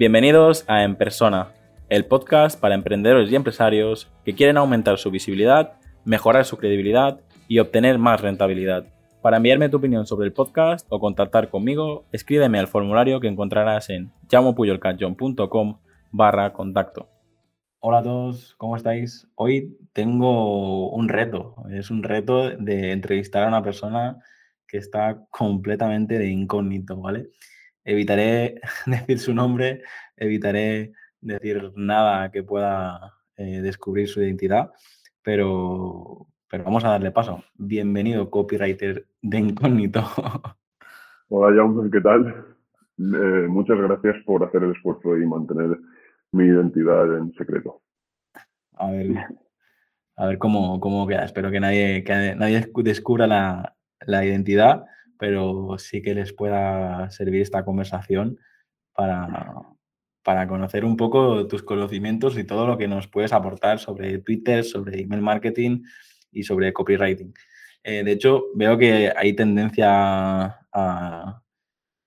Bienvenidos a En Persona, el podcast para emprendedores y empresarios que quieren aumentar su visibilidad, mejorar su credibilidad y obtener más rentabilidad. Para enviarme tu opinión sobre el podcast o contactar conmigo, escríbeme al formulario que encontrarás en llamopuyolcanchon.com barra contacto. Hola a todos, ¿cómo estáis? Hoy tengo un reto. Es un reto de entrevistar a una persona que está completamente de incógnito, ¿vale? Evitaré decir su nombre, evitaré decir nada que pueda eh, descubrir su identidad, pero, pero vamos a darle paso. Bienvenido, copywriter de incógnito. Hola, Jaume, ¿qué tal? Eh, muchas gracias por hacer el esfuerzo y mantener mi identidad en secreto. A ver, a ver cómo, cómo queda. Espero que nadie, que nadie descubra la, la identidad, pero sí que les pueda servir esta conversación para, para conocer un poco tus conocimientos y todo lo que nos puedes aportar sobre Twitter, sobre email marketing y sobre copywriting. Eh, de hecho, veo que hay tendencia a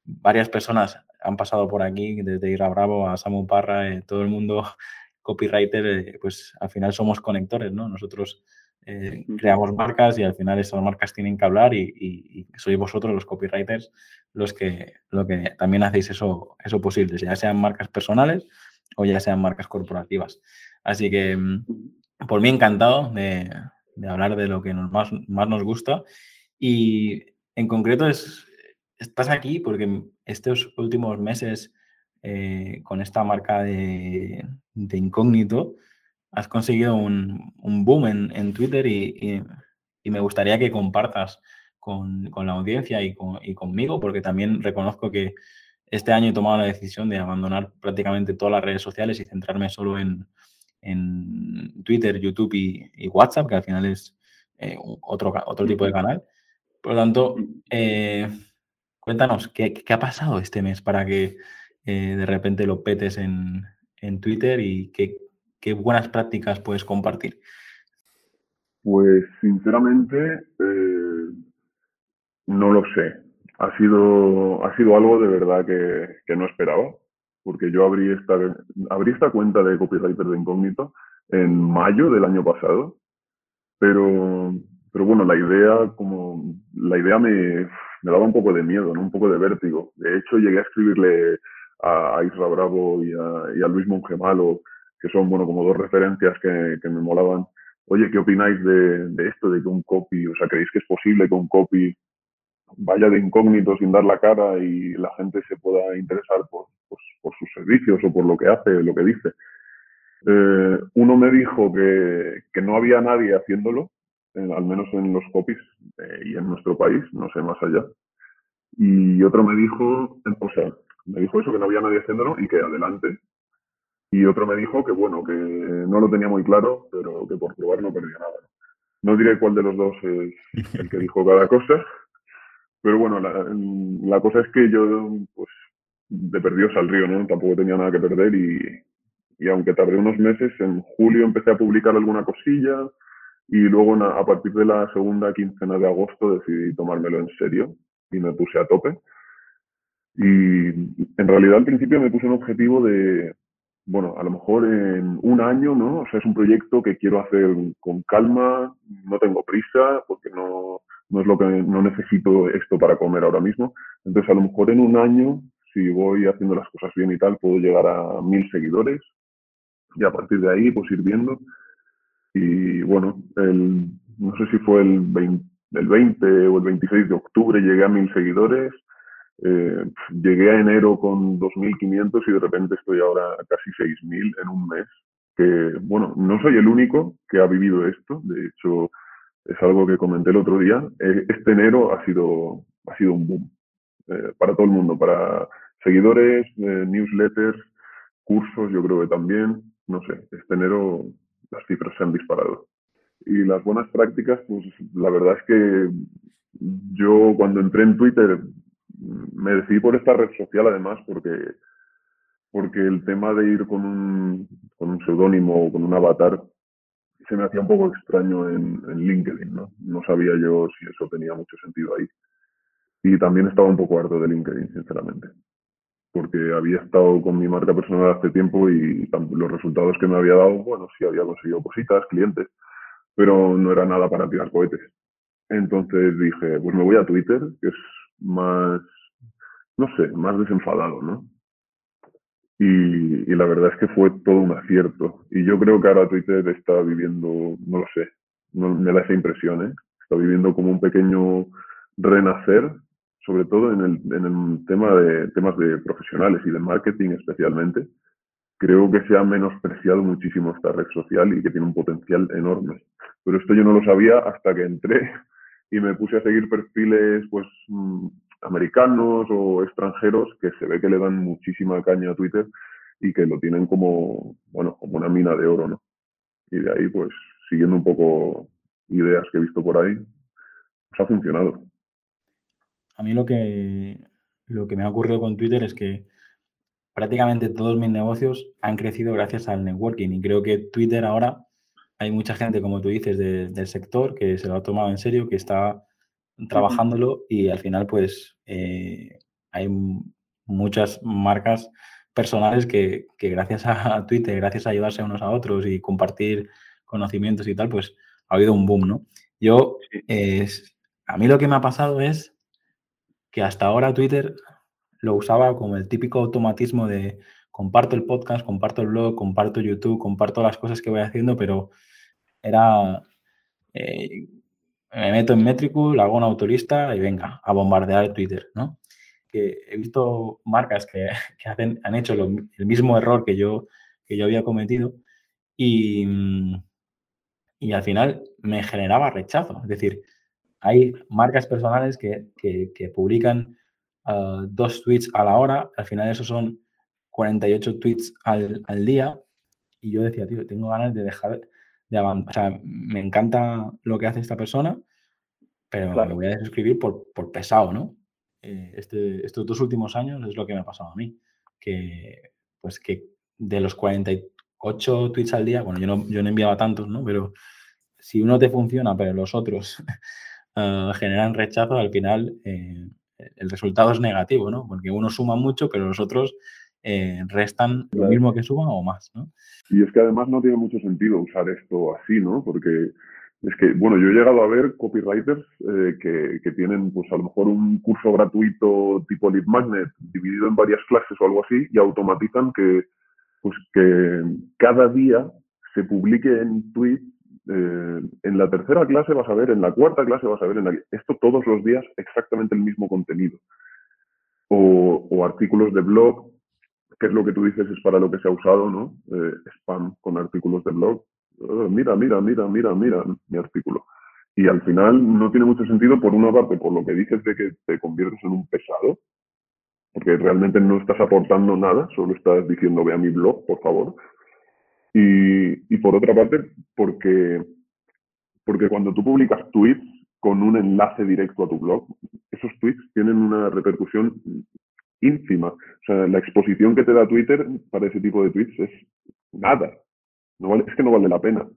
varias personas han pasado por aquí, desde Ira Bravo a Samu Parra, eh, todo el mundo copywriter, eh, pues al final somos conectores, ¿no? Nosotros eh, creamos marcas y al final esas marcas tienen que hablar y, sois vosotros los copywriters los que, lo que también hacéis eso, eso posible, ya sean marcas personales o ya sean marcas corporativas. Así que mm, por mí encantado de, hablar de lo que nos más, más nos gusta y en concreto es, estás aquí porque estos últimos meses eh, con esta marca de, de incógnito, has conseguido un, boom en, Twitter y, me gustaría que compartas con, la audiencia y, conmigo, porque también reconozco que este año he tomado la decisión de abandonar prácticamente todas las redes sociales y centrarme solo en, Twitter, YouTube y, WhatsApp, que al final es eh, otro, otro tipo de canal. Por lo tanto, eh, cuéntanos, ¿qué, ha pasado este mes para que eh, de repente lo petes en, en Twitter y qué, ¿Qué buenas prácticas puedes compartir? Pues sinceramente eh, no lo sé. Ha sido, ha sido algo de verdad que, no esperaba, porque yo abrí esta, cuenta de copywriter de incógnito en mayo del año pasado, pero, pero bueno, la idea, como, la idea me, daba un poco de miedo, un poco de vértigo. De hecho, llegué a escribirle a, Isra Bravo y a, y a Luis Mongemalo que son, bueno, como dos referencias que, que me molaban. Oye, ¿qué opináis de, de, esto, de que un copy, o sea, creéis que es posible que un copy vaya de incógnito sin dar la cara y la gente se pueda interesar por, pues, por sus servicios o por lo que hace, lo que dice? Eh, uno me dijo que, que, no había nadie haciéndolo, al menos en los copies eh, y en nuestro país, no sé más allá. Y otro me dijo, o sea, me dijo eso, que no había nadie haciéndolo y que adelante, y otro me dijo que, bueno, que no lo tenía muy claro, pero que por probar no perdía nada. No diré cuál de los dos es el que dijo cada cosa, pero bueno, la, cosa es que yo, pues, de perdidos al río, ¿no? Tampoco tenía nada que perder y, y aunque tardé unos meses, en julio empecé a publicar alguna cosilla y luego a partir de la segunda quincena de agosto decidí tomármelo en serio y me puse a tope. Y en realidad al principio me puse un objetivo de, bueno, a lo mejor en un año, ¿no? O sea, es un proyecto que quiero hacer con calma, no tengo prisa, porque no, no es lo que, no necesito esto para comer ahora mismo. Entonces, a lo mejor en un año, si voy haciendo las cosas bien y tal, puedo llegar a mil seguidores y a partir de ahí, pues ir viendo. Y bueno, el, no sé si fue el 20, el 20 o el 26 de octubre llegué a mil seguidores eh, llegué a enero con 2.500 y de repente estoy ahora a casi 6.000 en un mes. Que, bueno, no soy el único que ha vivido esto. De hecho, es algo que comenté el otro día. Eh, este enero ha sido, ha sido un boom eh, para todo el mundo, para seguidores, newsletters, cursos, yo creo que también. No sé, este enero las cifras se han disparado. Y las buenas prácticas, pues la verdad es que yo cuando entré en Twitter me decidí por esta red social además porque, porque el tema de ir con un, con un seudónimo o con un avatar se me hacía un poco extraño en, en, LinkedIn, ¿no? No sabía yo si eso tenía mucho sentido ahí. Y también estaba un poco harto de LinkedIn, sinceramente. porque había estado con mi marca personal hace tiempo y los resultados que me había dado, bueno, sí había conseguido cositas, clientes, pero no era nada para tirar cohetes. Entonces dije, pues me voy a Twitter, que es más, no sé, más desenfadado, ¿no? Y, la verdad es que fue todo un acierto. Y yo creo que ahora Twitter está viviendo, no lo sé, no, me da esa impresión, ¿eh? Está viviendo como un pequeño renacer, sobre todo en el, en el tema de temas de profesionales y de marketing especialmente. Creo que se ha menospreciado muchísimo esta red social y que tiene un potencial enorme. Pero esto yo no lo sabía hasta que entré y me puse a seguir perfiles pues mm, americanos o extranjeros que se ve que le dan muchísima caña a Twitter y que lo tienen como, bueno, como una mina de oro, ¿no? Y de ahí, pues, siguiendo un poco ideas que he visto por ahí, pues ha funcionado. A mí lo que, lo que me ha ocurrido con Twitter es que prácticamente todos mis negocios han crecido gracias al networking y creo que Twitter ahora hay mucha gente, como tú dices, del sector que se lo ha tomado en serio, que está trabajándolo y al final pues eh, hay muchas marcas personales que, gracias a Twitter, gracias a ayudarse unos a otros y compartir conocimientos y tal, pues ha habido un boom, ¿no? Yo, a mí lo que me ha pasado es que hasta ahora Twitter lo usaba como el típico automatismo de comparto el podcast, comparto el blog, comparto YouTube, comparto las cosas que voy haciendo, pero era, eh, me meto en Metricool, hago una autorista y venga, a bombardear Twitter, ¿no? Que he visto marcas que, hacen, han hecho el mismo error que yo, que yo había cometido y, y al final me generaba rechazo. Es decir, hay marcas personales que, publican ah, dos tweets a la hora, al final esos son 48 tweets al, al día y yo decía, tío, tengo ganas de dejar o sea, me encanta lo que hace esta persona, pero me voy a suscribir por, por pesado, ¿no? Eh, este, estos dos últimos años es lo que me ha pasado a mí, que pues que de los 48 tweets al día, bueno, yo no, yo no enviaba tantos, ¿no? Pero si uno te funciona, pero los otros uh, generan rechazo, al final eh, el resultado es negativo, ¿no? Porque uno suma mucho, pero los otros eh, restan lo mismo que suban o más, ¿no? Y es que además no tiene mucho sentido usar esto así, ¿no? Porque es que, bueno, yo he llegado a ver copywriters eh, que, que, tienen, pues a lo mejor un curso gratuito tipo Lead Magnet dividido en varias clases o algo así y automatizan que, pues que cada día se publique en tweet eh, en la tercera clase vas a ver, en la cuarta clase vas a ver, en la, esto todos los días exactamente el mismo contenido. O, o artículos de blog que lo que tú dices es para lo que se ha usado, ¿no? Eh, spam con artículos de blog. Eh, mira, mira, mira, mira, mira mi artículo. Y al final no tiene mucho sentido, por una parte, por lo que dices de que te conviertes en un pesado, porque realmente no estás aportando nada, solo estás diciendo ve a mi blog, por favor. Y, y por otra parte, porque, porque cuando tú publicas tweets con un enlace directo a tu blog, esos tweets tienen una repercusión ínfima. O sea, la exposición que te da Twitter para ese tipo de tweets es nada. No vale, es que no vale la pena.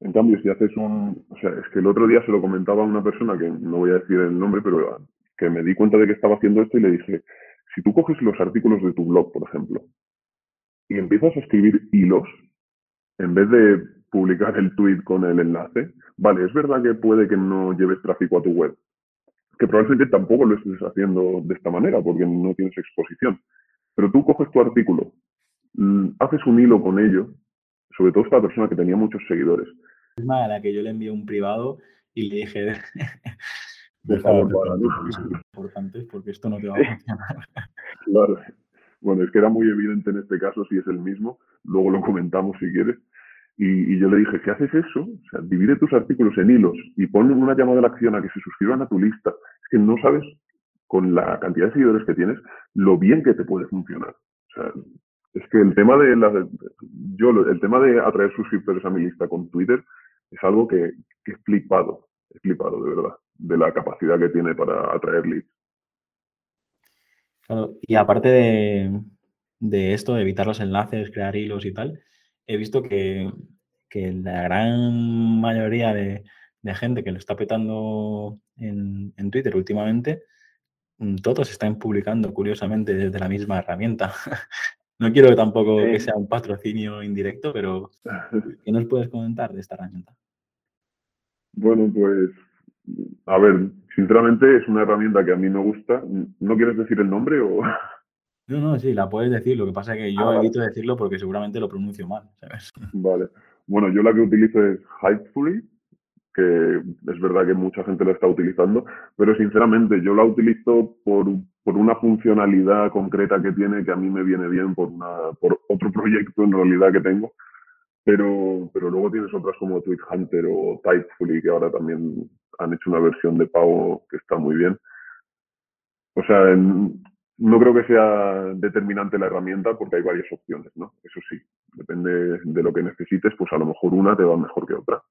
En cambio, si haces un... O sea, es que el otro día se lo comentaba a una persona, que no voy a decir el nombre, pero que me di cuenta de que estaba haciendo esto y le dije, si tú coges los artículos de tu blog, por ejemplo, y empiezas a escribir hilos, en vez de publicar el tweet con el enlace, vale, es verdad que puede que no lleves tráfico a tu web, que probablemente tampoco lo estés haciendo de esta manera porque no tienes exposición. Pero tú coges tu artículo, mm, haces un hilo con ello, sobre todo esta persona que tenía muchos seguidores. Es a la que yo le envié un privado y le dije, por favor, importante porque esto no te va a funcionar. claro. Bueno, es que era muy evidente en este caso si es el mismo, luego lo comentamos si quieres, y, yo le dije, si haces eso, o sea, divide tus artículos en hilos y pon una llamada a la acción a que se suscriban a tu lista. Es que no sabes, con la cantidad de seguidores que tienes, lo bien que te puede funcionar. O sea, es que el tema de la, yo, el tema de atraer suscriptores a mi lista con Twitter es algo que, que he flipado, he flipado de verdad, de la capacidad que tiene para atraer leads. Y aparte de, de esto, evitar los enlaces, crear hilos y tal, he visto que, la gran mayoría de, gente que lo está petando en, Twitter últimamente mm, todos están publicando curiosamente desde la misma herramienta. no quiero tampoco que sea un patrocinio indirecto, pero ¿qué nos puedes comentar de esta herramienta? Bueno, pues, a ver, sinceramente es una herramienta que a mí me gusta. ¿No quieres decir el nombre o...? No, no, sí, la puedes decir. Lo que pasa es que yo ah, evito decirlo porque seguramente lo pronuncio mal, ¿sabes? Vale. Bueno, yo la que utilizo es Hypefully, que es verdad que mucha gente la está utilizando, pero sinceramente yo la utilizo por, por, una funcionalidad concreta que tiene que a mí me viene bien por, una, por otro proyecto en realidad que tengo, pero, pero luego tienes otras como Tweet Hunter o Typefully que ahora también han hecho una versión de pago que está muy bien. O sea, no creo que sea determinante la herramienta porque hay varias opciones, ¿no? Eso sí, depende de lo que necesites, pues a lo mejor una te va mejor que otra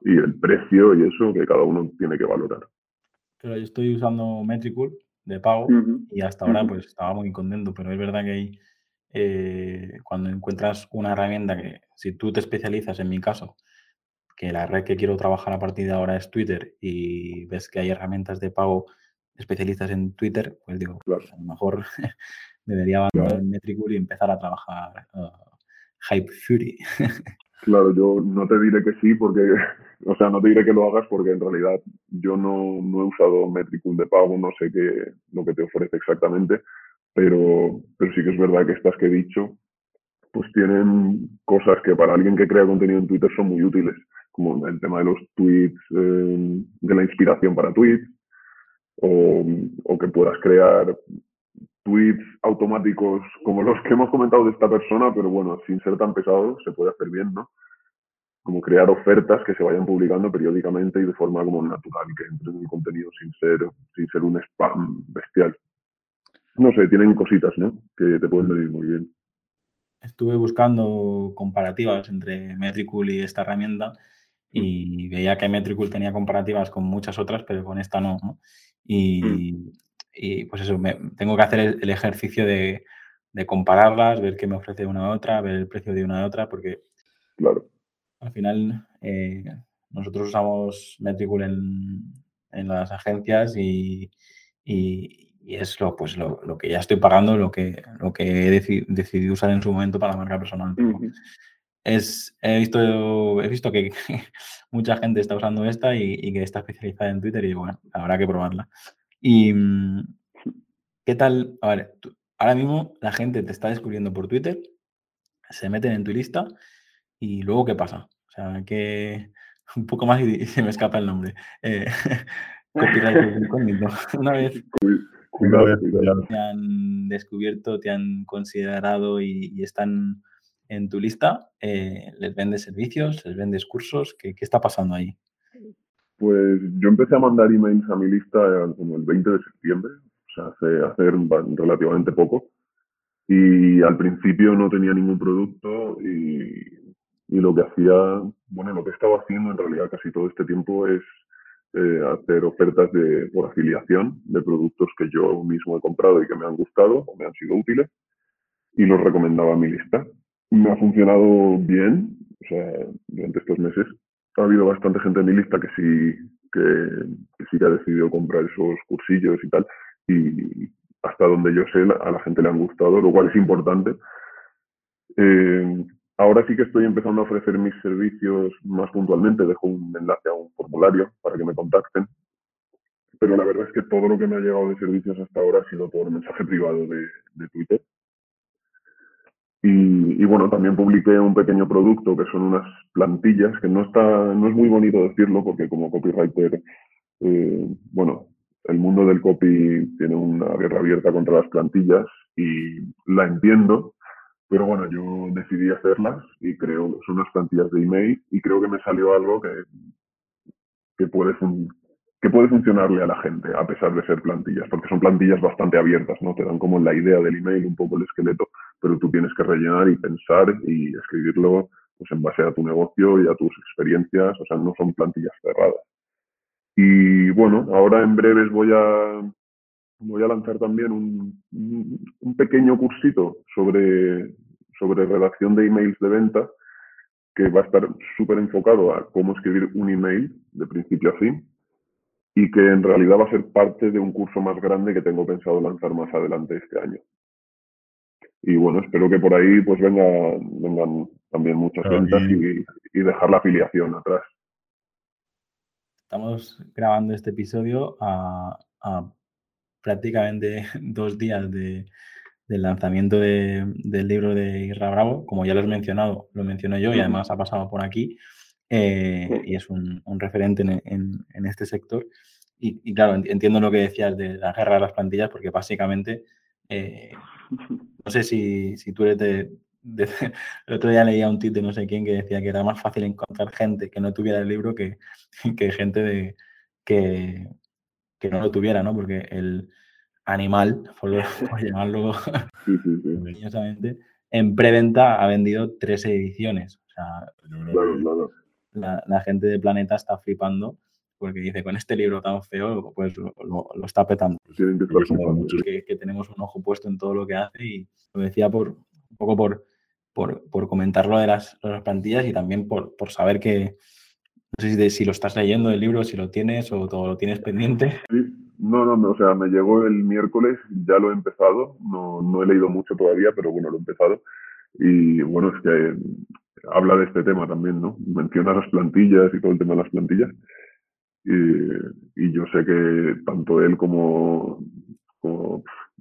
y el precio y eso que cada uno tiene que valorar. Pero yo estoy usando Metricool de pago y hasta ahora pues estaba muy contento, pero es verdad que hay, eh, cuando encuentras una herramienta que si tú te especializas, en mi caso, que la red que quiero trabajar a partir de ahora es Twitter y ves que hay herramientas de pago especialistas en Twitter, pues digo, pues, a lo mejor debería abandonar Metricool y empezar a trabajar uh, Hype Fury. Claro, yo no te diré que sí porque, o sea, no te diré que lo hagas porque en realidad yo no, no he usado Metricool de pago, no sé qué, lo que te ofrece exactamente, pero, pero sí que es verdad que estas que he dicho, pues tienen cosas que para alguien que crea contenido en Twitter son muy útiles, como el tema de los tweets, eh, de la inspiración para tweets, o, o que puedas crear tweets automáticos como los que hemos comentado de esta persona, pero bueno, sin ser tan pesado, se puede hacer bien, ¿no? Como crear ofertas que se vayan publicando periódicamente y de forma como natural, que entre en el contenido sin ser, sin ser un spam bestial. No sé, tienen cositas, ¿no? Que te pueden venir muy bien. Estuve buscando comparativas entre Metricool y esta herramienta y mm. veía que Metricool tenía comparativas con muchas otras, pero con esta no. ¿no? Y, mm y pues eso, tengo que hacer el, ejercicio de, compararlas, ver qué me ofrece una a otra, ver el precio de una a otra, porque claro. al final eh, nosotros usamos Metricool en, en las agencias y, es lo, pues lo, que ya estoy pagando, lo que, lo que he decidido usar en su momento para la marca personal. Es, he, visto, he visto que, mucha gente está usando esta y, y, que está especializada en Twitter y bueno, habrá que probarla. ¿Y mm, qué tal? A ver, ahora mismo la gente te está descubriendo por Twitter, se meten en tu lista y luego ¿qué pasa? O sea, que un poco más y, se me escapa el nombre. Eh, Una vez te han descubierto, te han considerado y, están en tu lista, eh, ¿les vendes servicios? ¿Les vendes cursos? ¿Qué, ¿Qué está pasando ahí? Pues yo empecé a mandar emails a mi lista como el 20 de septiembre, o sea, hace, hace relativamente poco. Y al principio no tenía ningún producto y, y, lo que hacía, bueno, lo que estaba haciendo en realidad casi todo este tiempo es eh, hacer ofertas de, por afiliación de productos que yo mismo he comprado y que me han gustado o me han sido útiles y los recomendaba a mi lista. Me ha funcionado bien, o sea, durante estos meses ha habido bastante gente en mi lista que sí que, sí que ha decidido comprar esos cursillos y tal. Y hasta donde yo sé, a la gente le han gustado, lo cual es importante. Eh, ahora sí que estoy empezando a ofrecer mis servicios más puntualmente. Dejo un enlace a un formulario para que me contacten. Pero la verdad es que todo lo que me ha llegado de servicios hasta ahora ha sido por mensaje privado de, de Twitter. Y, bueno, también publiqué un pequeño producto que son unas plantillas, que no, está, no es muy bonito decirlo porque como copywriter, eh, bueno, el mundo del copy tiene una guerra abierta contra las plantillas y la entiendo, pero bueno, yo decidí hacerlas y creo son unas plantillas de email y creo que me salió algo que, que puede, que puede funcionarle a la gente, a pesar de ser plantillas, porque son plantillas bastante abiertas, ¿no? Te dan como la idea del email, un poco el esqueleto, pero tú tienes que rellenar y pensar y escribirlo pues, en base a tu negocio y a tus experiencias, o sea, no son plantillas cerradas. Y bueno, ahora en breves voy a, voy a lanzar también un, un pequeño cursito sobre, sobre redacción de emails de venta que va a estar súper enfocado a cómo escribir un email de principio a fin y que en realidad va a ser parte de un curso más grande que tengo pensado lanzar más adelante este año. Y bueno, espero que por ahí pues venga, vengan también muchas ventas y, y, dejar la afiliación atrás. Estamos grabando este episodio a, a prácticamente dos días de, del lanzamiento de, del libro de Irra Bravo. Como ya lo has mencionado, lo menciono yo y además ha pasado por aquí. Eh, y es un, referente en, este sector. Y, claro, entiendo lo que decías de la guerra de las plantillas, porque básicamente, eh, no sé si, si tú eres de, El otro día leía un tweet de no sé quién que decía que era más fácil encontrar gente que no tuviera el libro que, que gente de, que, que no lo tuviera, ¿no? Porque el animal, por, llamarlo en preventa ha vendido tres ediciones. O sea, la, gente de Planeta está flipando porque dice, con este libro tan feo, pues lo, está petando. que, que, tenemos un ojo puesto en todo lo que hace y lo decía por un poco por, por, por comentar lo de las, las, plantillas y también por, por saber que, no sé si, si, lo estás leyendo el libro, si lo tienes o todo lo tienes pendiente. Sí, no, no, o sea, me llegó el miércoles, ya lo he empezado, no, no he leído mucho todavía, pero bueno, lo he empezado. Y bueno, es que habla de este tema también, ¿no? Menciona las plantillas y todo el tema de las plantillas. Y, yo sé que tanto él como,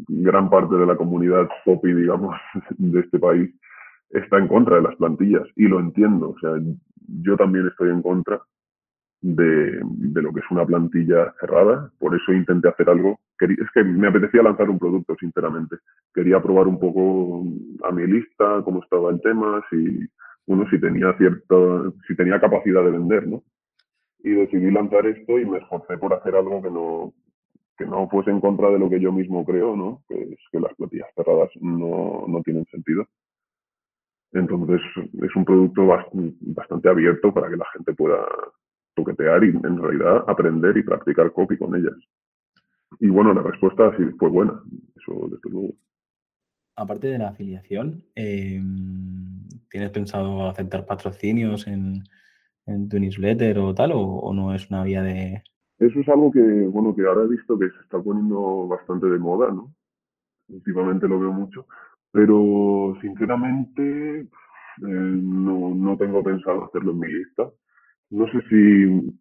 gran parte de la comunidad popi, digamos, de este país, está en contra de las plantillas. Y lo entiendo. O sea, yo también estoy en contra de lo que es una plantilla cerrada. Por eso intenté hacer algo. Es que me apetecía lanzar un producto, sinceramente. Quería probar un poco a mi lista, cómo estaba el tema, si bueno, si tenía cierta, si tenía capacidad de vender, ¿no? Y decidí lanzar esto y me esforcé por hacer algo que no, que no fuese en contra de lo que yo mismo creo, ¿no? Que es que las platillas cerradas no, no tienen sentido. Entonces es un producto bastante abierto para que la gente pueda toquetear y en realidad aprender y practicar copy con ellas. Y bueno, la respuesta sí fue buena, eso desde luego. Aparte de la afiliación, eh, ¿Tienes pensado aceptar patrocinios en, tu newsletter o tal? O, no es una vía de...? Eso es algo que, bueno, que ahora he visto que se está poniendo bastante de moda, ¿no? Últimamente lo veo mucho. Pero, sinceramente, eh, no, no tengo pensado hacerlo en mi lista. No sé si,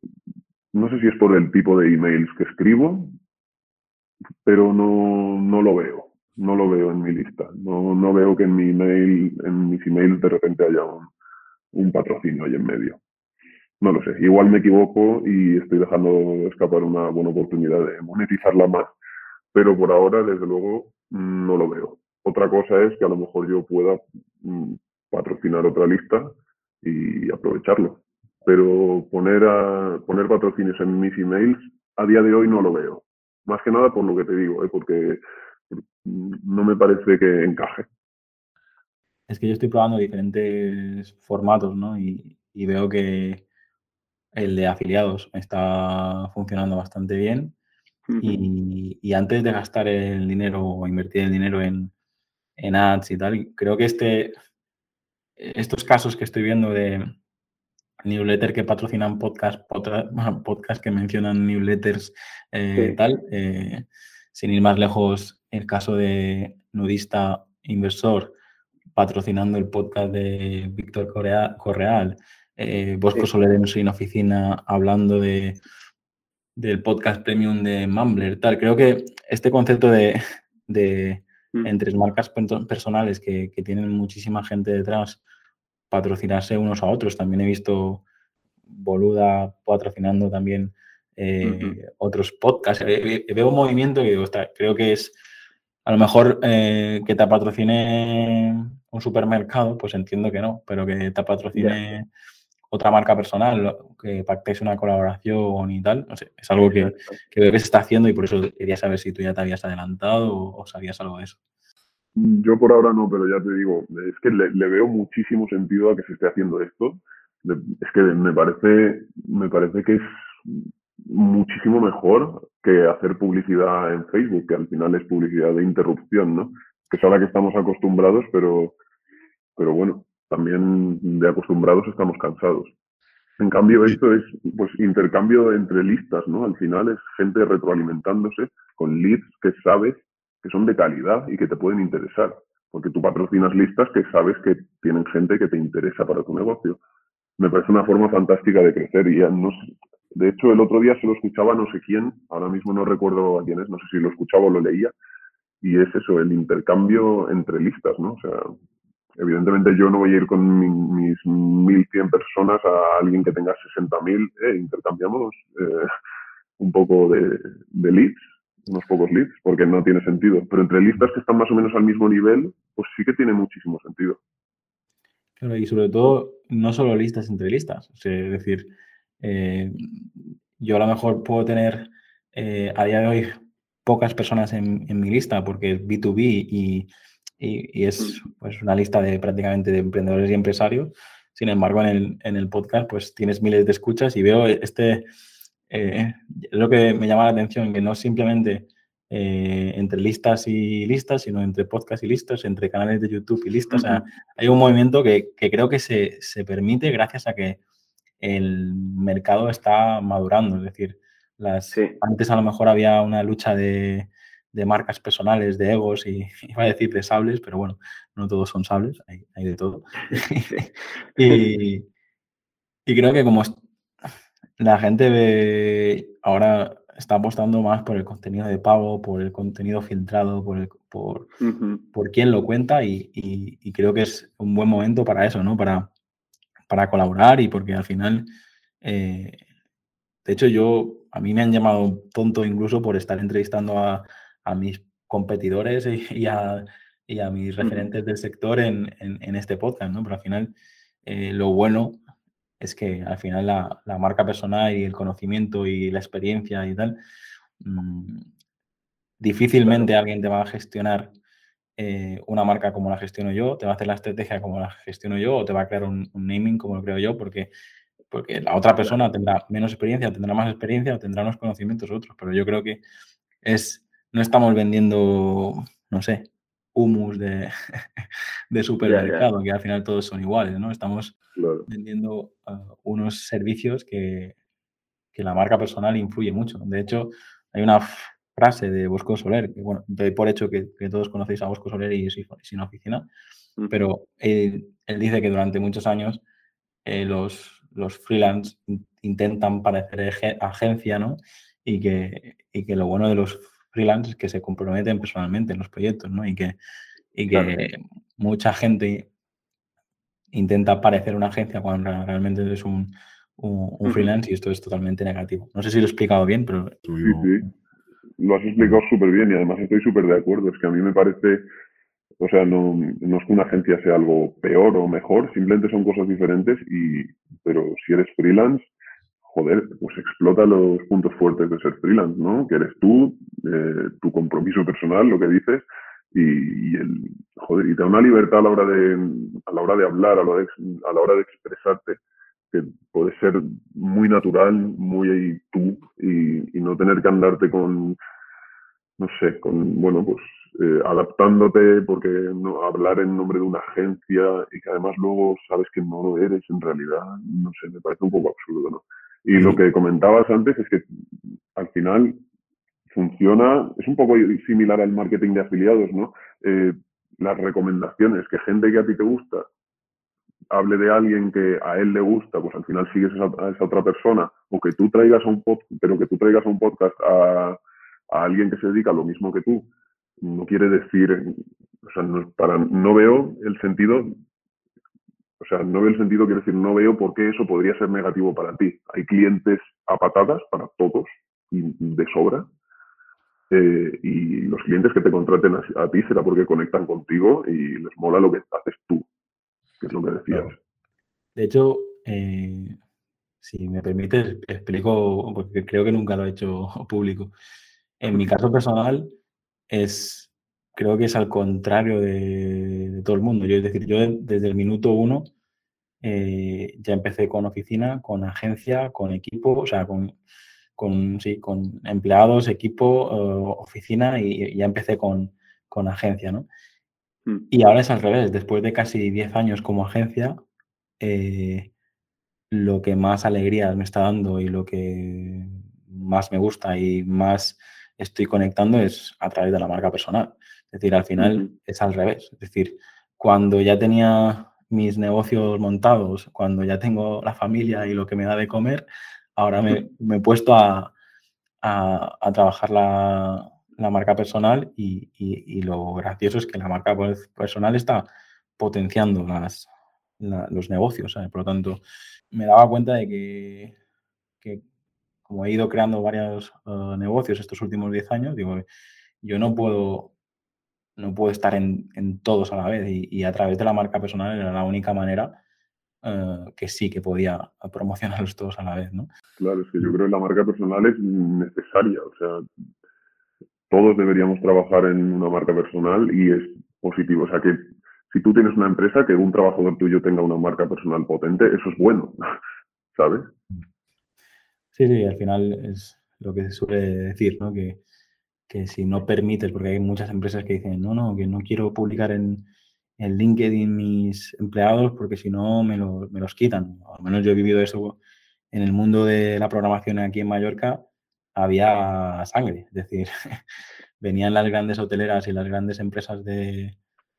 no sé si es por el tipo de emails que escribo, pero no, no lo veo no lo veo en mi lista. No, no veo que en mi email, en mis emails de repente haya un, patrocinio ahí en medio. No lo sé. Igual me equivoco y estoy dejando escapar una buena oportunidad de monetizarla más. Pero por ahora, desde luego, no lo veo. Otra cosa es que a lo mejor yo pueda mm, patrocinar otra lista y aprovecharlo. Pero poner, poner patrocinios en mis emails a día de hoy no lo veo. Más que nada por lo que te digo, ¿eh? porque no me parece que encaje. Es que yo estoy probando diferentes formatos, ¿no? Y, veo que el de afiliados está funcionando bastante bien. y, antes de gastar el dinero o invertir el dinero en, en ads y tal, creo que este, estos casos que estoy viendo de newsletter que patrocinan podcast, podcast que mencionan newsletters eh, tal, eh, sin ir más lejos, el caso de Nudista Inversor patrocinando el podcast de Víctor Correal, eh, Bosco Soler en su oficina hablando de, del podcast premium de Mumbler, tal. Creo que este concepto de, mm. entre marcas personales que, tienen muchísima gente detrás, patrocinarse unos a otros. También he visto Boluda patrocinando también eh, otros podcasts. veo un movimiento que creo que es a lo mejor eh, que te patrocine un supermercado, pues entiendo que no, pero que te patrocine otra marca personal, que pactéis una colaboración y tal, no sé, es algo que, que se está haciendo y por eso quería saber si tú ya te habías adelantado o, sabías algo de eso. Yo por ahora no, pero ya te digo, es que le, le, veo muchísimo sentido a que se esté haciendo esto. Es que me parece, me parece que es muchísimo mejor que hacer publicidad en Facebook, que al final es publicidad de interrupción, ¿no? Que es a la que estamos acostumbrados, pero, pero bueno, también de acostumbrados estamos cansados. En cambio, esto es pues intercambio entre listas, ¿no? Al final es gente retroalimentándose con leads que sabes que son de calidad y que te pueden interesar. Porque tú patrocinas listas que sabes que tienen gente que te interesa para tu negocio. Me parece una forma fantástica de crecer y no de hecho el otro día se lo escuchaba no sé quién, ahora mismo no recuerdo a quién es, no sé si lo escuchaba o lo leía, y es eso, el intercambio entre listas, ¿no? O sea, evidentemente yo no voy a ir con mis 1.100 personas a alguien que tenga 60.000, eh, intercambiamos eh, un poco de, leads, unos pocos leads, porque no tiene sentido. Pero entre listas que están más o menos al mismo nivel, pues sí que tiene muchísimo sentido. Claro, y sobre todo, no solo listas entre listas, es decir, eh, yo a lo mejor puedo tener a día de hoy pocas personas en, mi lista porque es B2B y, y, es pues, una lista de prácticamente de emprendedores y empresarios. Sin embargo, en el, en el podcast pues tienes miles de escuchas y veo este, eh, lo que me llama la atención, que no simplemente eh, entre listas y listas, sino entre podcast y listas, entre canales de YouTube y listas. O sea, hay un movimiento que, que creo que se, se, permite gracias a que el mercado está madurando. Es decir, las, Antes a lo mejor había una lucha de, marcas personales, de egos y iba a decir de sables, pero bueno, no todos son sables, hay, de todo. y, creo que como la gente ve, ahora está apostando más por el contenido de pago, por el contenido filtrado, por, por, por quién lo cuenta y, creo que es un buen momento para eso, ¿no? Para, para colaborar y porque al final, eh, de hecho yo a mí me han llamado tonto incluso por estar entrevistando a, mis competidores y, a, mis referentes del sector en, este podcast, ¿no? Pero al final eh, lo bueno es que al final la, marca personal y el conocimiento y la experiencia y tal, mm, difícilmente alguien te va a gestionar eh, una marca como la gestiono yo, te va a hacer la estrategia como la gestiono yo o te va a crear un, un naming como lo creo yo, porque porque la otra persona tendrá menos experiencia, tendrá más experiencia o tendrá unos conocimientos otros, pero yo creo que es, no estamos vendiendo, no sé, humus de, de supermercado, que al final todos son iguales, ¿no? Estamos vendiendo uh, unos servicios que, que, la marca personal influye mucho. De hecho, hay una frase de Bosco Soler, que bueno, doy por hecho que, todos conocéis a Bosco Soler y sin oficina, pero él, él, dice que durante muchos años eh, los, los freelance intentan parecer agencia, ¿no? Y que, que lo bueno de los freelance es que se comprometen personalmente en los proyectos, ¿no? Y que, y que mucha gente intenta parecer una agencia cuando realmente es un, freelance y esto es totalmente negativo. No sé si lo he explicado bien, pero... Sí, sí. Lo has explicado súper bien y además estoy súper de acuerdo. Es que a mí me parece o sea, no, no, es que una agencia sea algo peor o mejor, simplemente son cosas diferentes, y, pero si eres freelance, joder, pues explota los puntos fuertes de ser freelance, ¿no? Que eres tú, eh, tu compromiso personal, lo que dices, y, el, joder, y te da una libertad a la hora de, a la hora de hablar, a la hora de, a la hora de expresarte, que puede ser muy natural, muy tú, y, y no tener que andarte con, no sé, con, bueno, pues eh, adaptándote porque no, hablar en nombre de una agencia y que además luego sabes que no lo eres en realidad, no sé, me parece un poco absurdo, ¿no? Y lo que comentabas antes es que al final funciona, es un poco similar al marketing de afiliados, ¿no? Eh, las recomendaciones, que gente que a ti te gusta hable de alguien que a él le gusta, pues al final sigues a esa, otra persona, o que tú traigas un podcast, pero que tú traigas a un podcast a, a alguien que se dedica a lo mismo que tú, no quiere decir, o sea, no, para, no veo el sentido, o sea, no veo el sentido, quiero decir, no veo por qué eso podría ser negativo para ti. Hay clientes a patadas para todos y de sobra. Eh, y los clientes que te contraten a, ti será porque conectan contigo y les mola lo que haces tú, De hecho, eh, si me permites, explico, porque creo que nunca lo he hecho público. En mi caso personal, es, creo que es al contrario de, todo el mundo. Yo, es decir, yo desde el minuto uno eh, ya empecé con oficina, con agencia, con equipo, o sea, con, con, sí, con empleados, equipo, eh, oficina y, ya empecé con, con agencia, ¿no? Mm. Y ahora es al revés, después de casi 10 años como agencia, eh, lo que más alegría me está dando y lo que más me gusta y más estoy conectando es a través de la marca personal. Es decir, al final es al revés. Es decir, cuando ya tenía mis negocios montados, cuando ya tengo la familia y lo que me da de comer, ahora me, he puesto a, trabajar la, marca personal y, lo gracioso es que la marca personal está potenciando las, los negocios. Por lo tanto, me daba cuenta de que, como he ido creando varios eh, negocios estos últimos 10 años, digo, yo no puedo no puedo estar en, todos a la vez y, a través de la marca personal era la única manera eh, que sí que podía promocionarlos todos a la vez, ¿no? Claro, es que yo creo que la marca personal es necesaria, o sea, todos deberíamos trabajar en una marca personal y es positivo, o sea que si tú tienes una empresa, que un trabajador tuyo tenga una marca personal potente, eso es bueno, ¿sabes? Sí, sí, al final es lo que se suele decir, ¿no? Que, que si no permites, porque hay muchas empresas que dicen, no, no, que no quiero publicar en, en LinkedIn mis empleados porque si no me, me, los quitan. Al menos yo he vivido eso en el mundo de la programación aquí en Mallorca, había sangre, es decir, venían las grandes hoteleras y las grandes empresas de,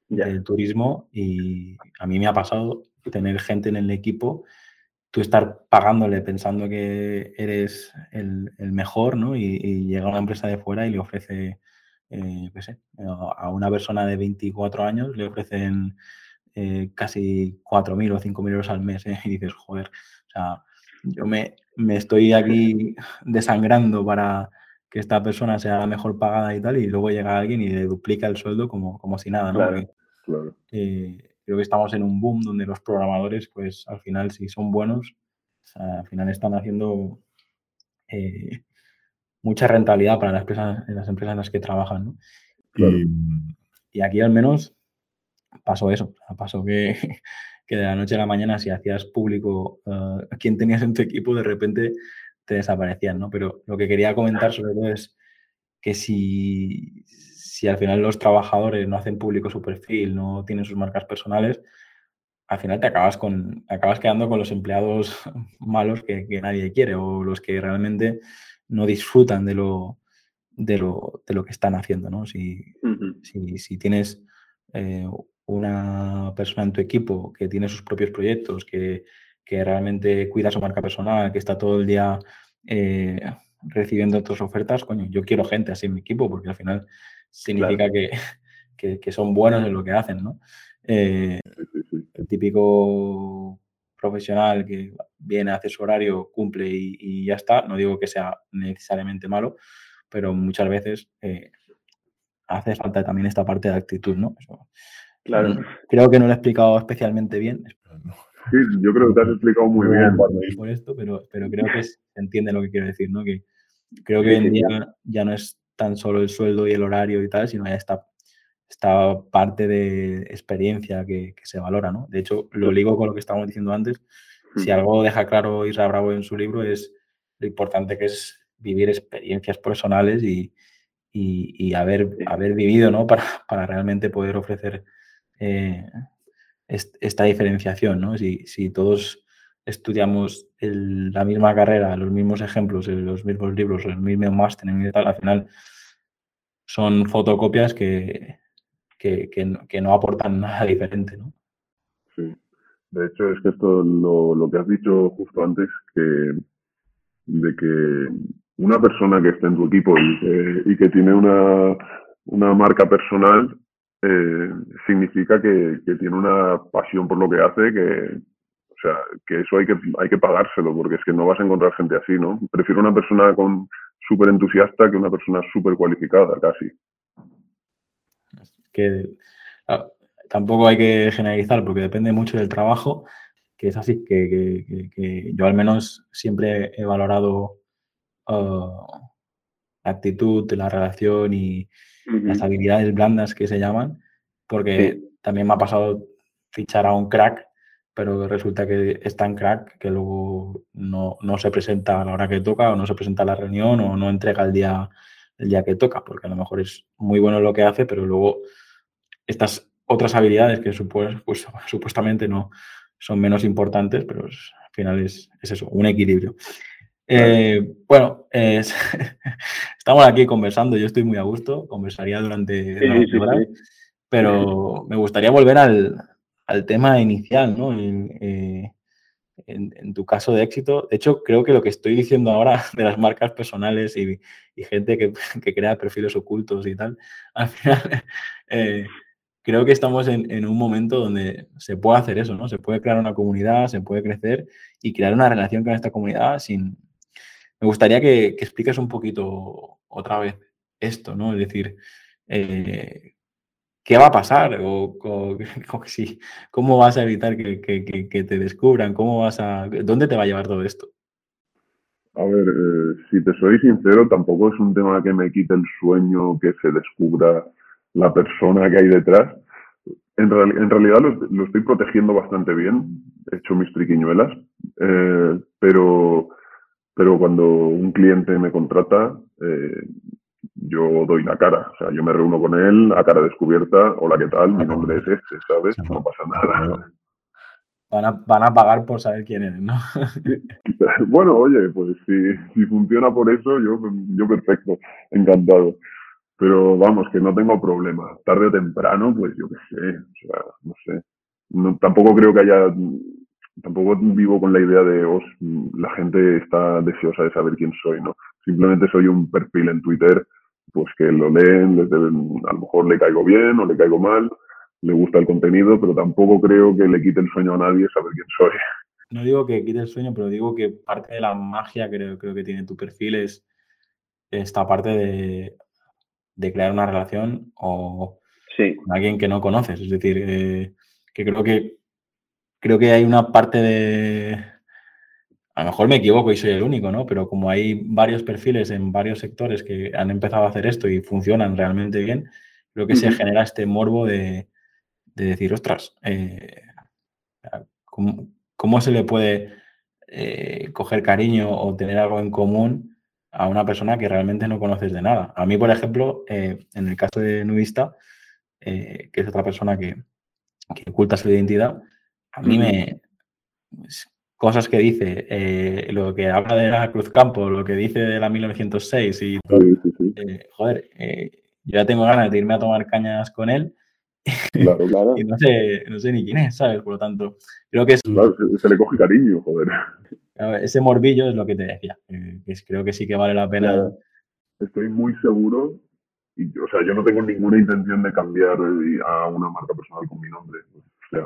del turismo y a mí me ha pasado tener gente en el equipo tú estar pagándole pensando que eres el, mejor, ¿no? Y, llega una empresa de fuera y le ofrece, eh, qué sé, a una persona de 24 años le ofrecen eh, casi 4.000 o 5.000 euros al mes, ¿eh? Y dices, joder, o sea, yo me, me estoy aquí desangrando para que esta persona sea la mejor pagada y tal, y luego llega alguien y le duplica el sueldo como, como si nada, ¿no? Claro, claro. Eh, creo que estamos en un boom donde los programadores, pues al final, si son buenos, al final están haciendo eh, mucha rentabilidad para las empresas, en las empresas en las que trabajan. Y, aquí al menos pasó eso, pasó que, que, de la noche a la mañana si hacías público uh, quién tenías en tu equipo, de repente te desaparecían, ¿no? Pero lo que quería comentar sobre todo es que si, si al final los trabajadores no hacen público su perfil, no tienen sus marcas personales, al final te acabas, con, acabas quedando con los empleados malos que, nadie quiere o los que realmente no disfrutan de lo, de lo, de lo que están haciendo. ¿no? Si, si, tienes eh, una persona en tu equipo que tiene sus propios proyectos, que, que realmente cuida su marca personal, que está todo el día eh, recibiendo otras ofertas, coño, yo quiero gente así en mi equipo porque al final significa que, son buenos en lo que hacen, ¿no? Eh, el típico profesional que viene, hace su horario, cumple y, ya está, no digo que sea necesariamente malo, pero muchas veces eh, hace falta también esta parte de actitud, ¿no? Claro. Creo que no lo he explicado especialmente bien. Sí, yo creo que te has explicado muy bien. Por esto, pero, pero creo que se entiende lo que quiero decir, ¿no? Que creo que hoy en día ya no es tan solo el sueldo y el horario y tal, sino ya está esta parte de experiencia que, se valora, ¿no? De hecho, lo ligo con lo que estábamos diciendo antes. Si algo deja claro Isra Bravo en su libro es lo importante que es vivir experiencias personales y, haber, haber vivido, ¿no? Para, para realmente poder ofrecer eh, esta diferenciación, ¿no? Si, todos estudiamos la misma carrera, los mismos ejemplos, los mismos libros, los mismos máster tal, al final son fotocopias que, que, no, aportan nada diferente, ¿no? Sí. De hecho, es que esto, lo, lo que has dicho justo antes, que de que una persona que está en tu equipo y y que tiene una, una marca personal eh, significa que, que, tiene una pasión por lo que hace, que, o sea, que eso hay que, hay que pagárselo, porque es que no vas a encontrar gente así, ¿no? Prefiero una persona con súper entusiasta que una persona súper cualificada, casi. Que tampoco hay que generalizar, porque depende mucho del trabajo, que es así, que, yo al menos siempre he valorado ah, la actitud, la relación y las habilidades blandas que se llaman, porque también me ha pasado fichar a un crack pero resulta que es tan crack que luego no, se presenta a la hora que toca o no se presenta a la reunión o no entrega el día, el día que toca, porque a lo mejor es muy bueno lo que hace, pero luego estas otras habilidades que pues, supuestamente no son menos importantes, pero, final es, eso, un equilibrio. Eh, bueno, estamos aquí conversando, yo estoy muy a gusto, conversaría durante, horas, pero me gustaría volver al, tema inicial, ¿no? Eh, en, tu caso de éxito. De hecho, creo que lo que estoy diciendo ahora de las marcas personales y, gente que, crea perfiles ocultos y tal, al final eh, creo que estamos en, un momento donde se puede hacer eso, ¿no? Se puede crear una comunidad, se puede crecer y crear una relación con esta comunidad sin... Me gustaría que, expliques un poquito otra vez esto, ¿no? Es decir, eh, ¿qué va a pasar? O, ¿Cómo vas a evitar que, te descubran? ¿Cómo vas a, ¿Dónde te va a llevar todo esto? A ver, eh, si te soy sincero, tampoco es un tema que me quite el sueño que se descubra la persona que hay detrás. En, realidad lo, estoy protegiendo bastante bien, he hecho mis triquiñuelas, eh, pero, pero cuando un cliente me contrata, eh, yo doy la cara. O sea, yo me reúno con él a cara descubierta. Hola, ¿qué tal? Mi nombre es este, ¿sabes? No pasa nada. Van a, van a pagar por saber quién eres, ¿no? bueno, oye, pues si, si funciona por eso, yo, yo perfecto, encantado. Pero vamos, que no tengo problema. Tarde o temprano, pues yo qué sé, o sea, no sé. No, tampoco creo que haya, tampoco vivo con la idea de, oh, la gente está deseosa de saber quién soy, ¿no? Simplemente soy un perfil en Twitter pues que lo leen, a lo mejor le caigo bien o le caigo mal, le gusta el contenido, pero tampoco creo que le quite el sueño a nadie saber quién soy. No digo que quite el sueño, pero digo que parte de la magia creo, creo que tiene tu perfil es esta parte de, crear una relación o con alguien que no conoces. Es decir, eh, que creo que creo que hay una parte de, a lo mejor me equivoco y soy el único, ¿no? Pero como hay varios perfiles en varios sectores que han empezado a hacer esto y funcionan realmente bien, creo que se genera este morbo de, decir, ostras, eh, ¿cómo, se le puede eh, coger cariño o tener algo en común a una persona que realmente no conoces de nada? A mí, por ejemplo, eh, en el caso de Nudista, que es otra persona que, oculta su identidad, a mí me cosas que dice, eh, lo que habla de la Cruz Campo, lo que dice de la 1906 y eh, joder, eh, yo ya tengo ganas de irme a tomar cañas con él claro, claro. y no sé, no sé ni quién es, ¿sabes? Por lo tanto, creo que es... Claro, se, le coge cariño, joder. Ese morbillo es lo que te decía, creo que sí que vale la pena. Estoy muy seguro, y, o sea, yo no tengo ninguna intención de cambiar a una marca personal con mi nombre. O sea,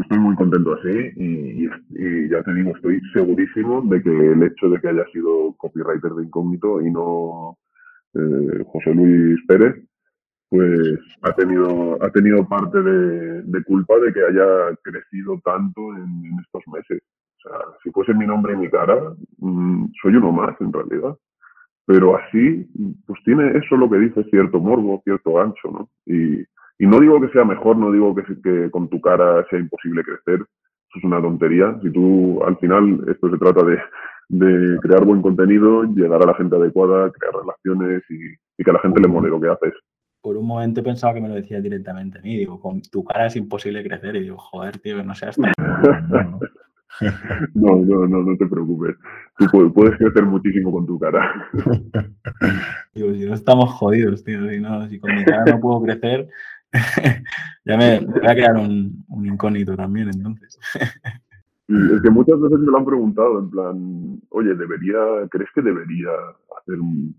estoy muy contento así y, ya te digo, estoy segurísimo de que el hecho de que haya sido copywriter de incógnito y no eh, José Luis Pérez, pues ha tenido, ha tenido parte de, culpa de que haya crecido tanto en, estos meses. O sea, si fuese mi nombre y mi cara, mm, soy uno más en realidad. Pero así, pues tiene eso lo que dice cierto morbo, cierto ancho, ¿no? Y, y no digo que sea mejor, no digo que, que con tu cara sea imposible crecer, eso es una tontería. Si tú, al final, esto se trata de, de crear buen contenido, llegar a la gente adecuada, crear relaciones y, que a la gente le mole lo que haces. Por un momento pensaba que me lo decías directamente a mí. Digo, con tu cara es imposible crecer. Y digo, joder, tío, que no seas tan... No, no, no, no te preocupes. Tú puedes crecer muchísimo con tu cara. Digo, si no estamos jodidos, tío. Si, no, si con mi cara no puedo crecer, ya me voy a crear un, incógnito también, entonces. Es que muchas veces me lo han preguntado, en plan, oye, ¿debería, ¿crees que debería hacer un,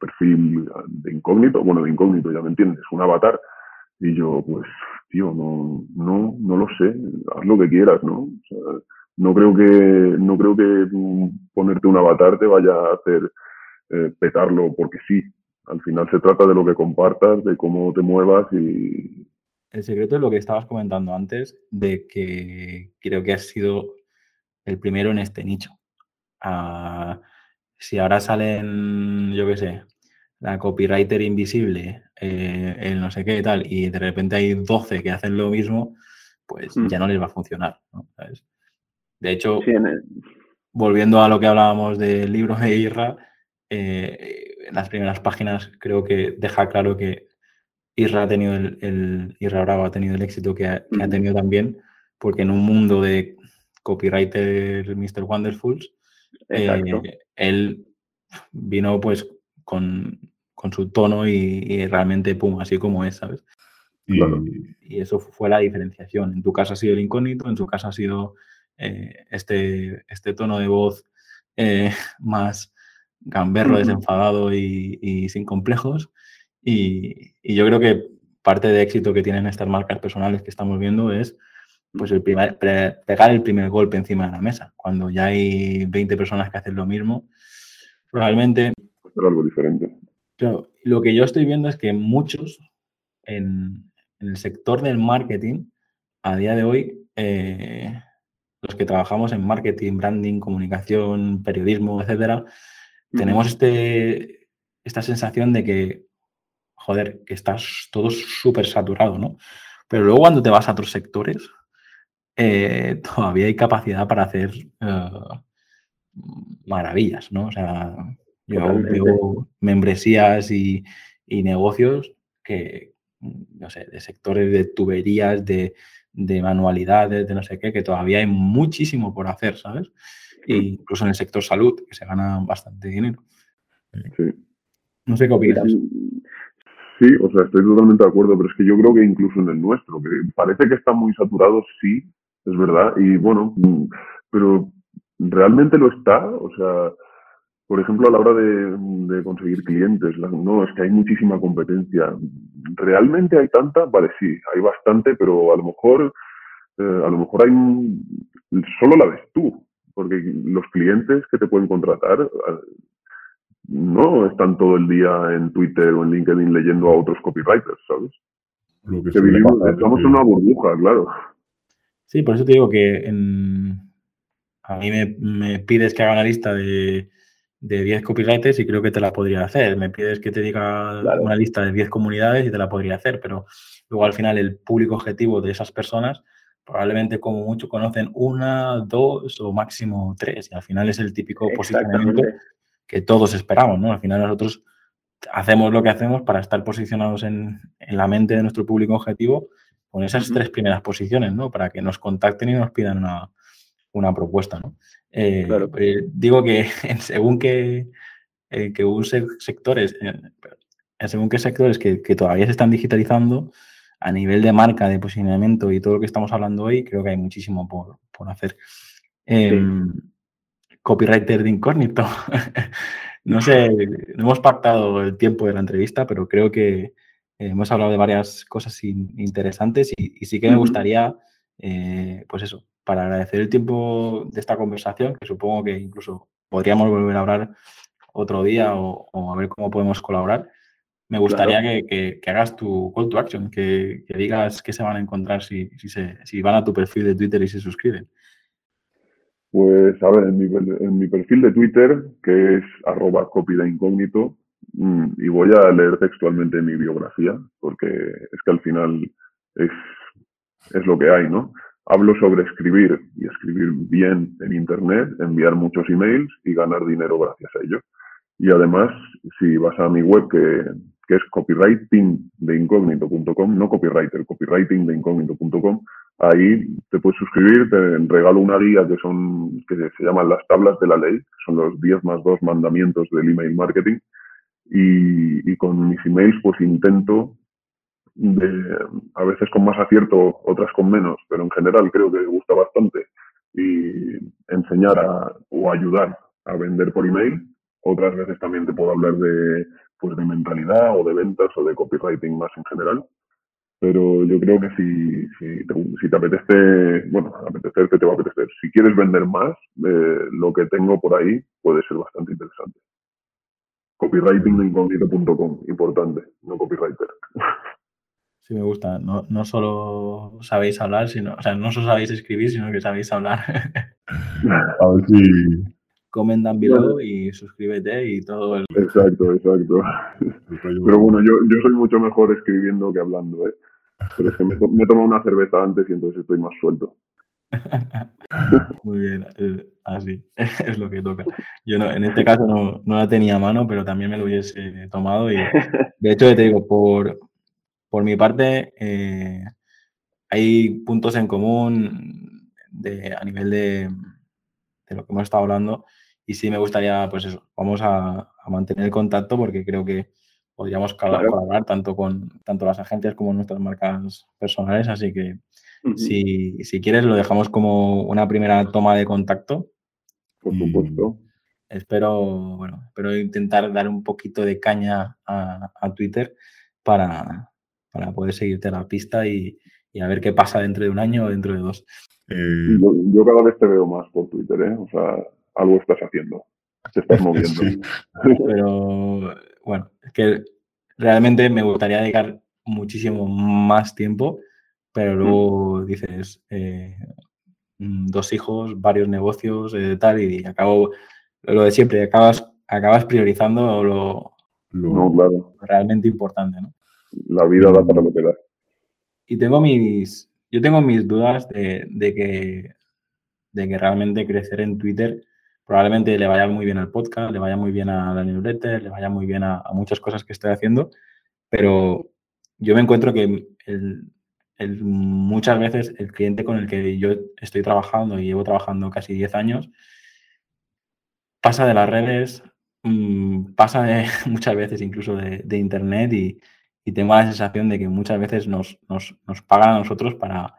perfil de incógnito? Bueno, de incógnito, ya me entiendes, un avatar. Y yo, pues, tío, no, no, no lo sé, haz lo que quieras, ¿no? O sea, no creo que, no creo que ponerte un avatar te vaya a hacer eh, petarlo porque sí. Al final se trata de lo que compartas, de cómo te muevas y... El secreto es lo que estabas comentando antes, de que creo que has sido el primero en este nicho. Ah, si ahora salen, yo qué sé, la copywriter invisible, eh, el no sé qué y tal, y de repente hay 12 que hacen lo mismo, pues hmm. ya no les va a funcionar. De hecho, volviendo a lo que hablábamos del libro de Irra, eh, en las primeras páginas creo que deja claro que Irra ha tenido el, Bravo ha tenido el éxito que ha, tenido también, porque en un mundo de copywriter Mr. Wonderfuls, eh, él vino pues con, su tono y, realmente, pum, así como es, ¿sabes? Y, eso fue la diferenciación. En tu caso ha sido el incógnito, en su caso ha sido eh, este, este tono de voz eh, más gamberro, desenfadado y, sin complejos. Y, yo creo que parte de éxito que tienen estas marcas personales que estamos viendo es pues el primer, pegar el primer golpe encima de la mesa. Cuando ya hay 20 personas que hacen lo mismo, probablemente... Hacer algo diferente. Claro, lo que yo estoy viendo es que muchos en, el sector del marketing, a día de hoy, eh, los que trabajamos en marketing, branding, comunicación, periodismo, etcétera, tenemos este, esta sensación de que, joder, que estás todo súper saturado, ¿no? Pero luego cuando te vas a otros sectores, eh, todavía hay capacidad para hacer eh, maravillas, ¿no? O sea, yo veo membresías y, negocios que, no sé, de sectores de tuberías, de, manualidades, de no sé qué, que todavía hay muchísimo por hacer, ¿sabes? E incluso en el sector salud, que se gana bastante dinero. Sí. No sé qué opinas. Sí, o sea, estoy totalmente de acuerdo, pero es que yo creo que incluso en el nuestro, que parece que está muy saturado, sí, es verdad. Y bueno, mm, pero ¿realmente lo está? O sea, por ejemplo, a la hora de, conseguir clientes, no, es que hay muchísima competencia. ¿Realmente hay tanta? Vale, sí, hay bastante, pero a lo mejor, eh, a lo mejor hay solo la ves tú, porque los clientes que te pueden contratar eh, no están todo el día en Twitter o en LinkedIn leyendo a otros copywriters, ¿sabes? que vivimos, estamos en una burbuja, claro. Sí, por eso te digo que a mí me, pides que haga una lista de, de 10 copywriters y creo que te la podría hacer. Me pides que te diga una lista de 10 comunidades y te la podría hacer, pero luego al final el público objetivo de esas personas probablemente como mucho conocen una, dos o máximo tres y al final es el típico posicionamiento que todos esperamos, ¿no? Al final nosotros hacemos lo que hacemos para estar posicionados en, en la mente de nuestro público objetivo con esas tres primeras posiciones, ¿no? Para que nos contacten y nos pidan una, propuesta, ¿no? Eh, eh, digo que según qué eh, que sectores, según qué sectores que, todavía se están digitalizando, a nivel de marca, de posicionamiento y todo lo que estamos hablando hoy, creo que hay muchísimo por, hacer. Em, copywriter de incógnito. no sé, no hemos pactado el tiempo de la entrevista, pero creo que, eh, hemos hablado de varias cosas interesantes y, sí que me gustaría, eh, pues eso, para agradecer el tiempo de esta conversación, que supongo que incluso podríamos volver a hablar otro día o, a ver cómo podemos colaborar. Me gustaría que, hagas tu call to action, que, digas qué se van a encontrar si, si, van a tu perfil de Twitter y se suscriben. Pues a ver, en mi, en mi perfil de Twitter, que es arroba copy de incógnito, Mm, y voy a leer textualmente mi biografía, porque es que al final es, es lo que hay, ¿no? Hablo sobre escribir y escribir bien en Internet, enviar muchos emails y ganar dinero gracias a ello. Y además, si vas a mi web que, que es copywritingdeincógnito.com, no copywriter, copywritingdeincógnito.com, ahí te puedes suscribir, te regalo una guía que son que se llaman las tablas de la ley, que son los 10 más 2 mandamientos del email marketing, y, con mis emails pues intento, de, a veces con más acierto, otras con menos, pero en general creo que gusta bastante, y enseñar a, o ayudar a vender por email. Otras veces también te puedo hablar de, pues de mentalidad o de ventas o de copywriting más en general. Pero yo creo que si, si, te, si te apetece, bueno, apetecer que te va a apetecer. Si quieres vender más, eh, lo que tengo por ahí puede ser bastante interesante. Copywritingdeincógnito.com, importante, no copywriter. Sí, me gusta. No, no solo sabéis hablar, sino, o sea, no solo sabéis escribir, sino que sabéis hablar. A ver si. Comentan below y suscríbete y todo el... Exacto, exacto. Pero bueno, yo, yo soy mucho mejor escribiendo que hablando, ¿eh? Pero es que me, me tomo una cerveza antes y entonces estoy más suelto. Muy bien, así es lo que toca. Yo no, en este caso no, la tenía a mano, pero también me lo hubiese tomado y de hecho te digo, por, por mi parte, eh, hay puntos en común a nivel de, lo que hemos estado hablando. Y sí me gustaría, pues eso, vamos a, mantener el contacto porque creo que podríamos colaborar tanto con tanto las agencias como nuestras marcas personales. Así que si, si, quieres, lo dejamos como una primera toma de contacto. Por supuesto. Espero, bueno, espero intentar dar un poquito de caña a, a Twitter para, para poder seguirte la pista y, y a ver qué pasa dentro de un año o dentro de dos. Eh, yo, cada vez te veo más por Twitter, ¿eh? O sea, algo estás haciendo, te estás moviendo. Pero bueno, es que realmente me gustaría dedicar muchísimo más tiempo, pero luego mm. dices, eh, mm, dos hijos, varios negocios, eh, tal, y acabo lo de siempre, acabas, acabas priorizando lo, lo realmente importante, ¿no? La vida da para lo que da. Y tengo mis, yo tengo mis dudas de, que, de que realmente crecer en Twitter probablemente le vaya muy bien al podcast, le vaya muy bien a la newsletter, le vaya muy bien a, muchas cosas que estoy haciendo, pero yo me encuentro que muchas veces el cliente con el que yo estoy trabajando y llevo trabajando casi 10 años pasa de las redes, mm, pasa de, muchas veces incluso de, de Internet y, y tengo la sensación de que muchas veces nos, nos, nos pagan a nosotros para,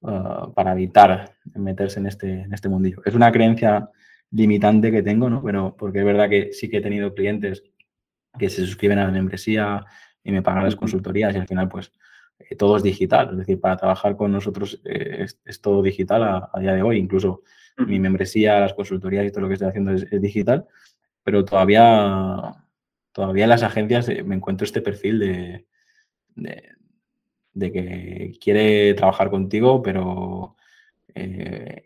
uh, para evitar meterse en este, en este mundillo. Es una creencia limitante que tengo, ¿no? Pero porque es verdad que sí que he tenido clientes que se suscriben a la membresía y me pagan las consultorías y al final pues eh, todo es digital. Es decir, para trabajar con nosotros eh, es, todo digital a, día de hoy. Incluso mi membresía, las consultorías y todo lo que estoy haciendo es, es digital, pero todavía todavía en las agencias eh, me encuentro este perfil de, de, que quiere trabajar contigo, pero eh,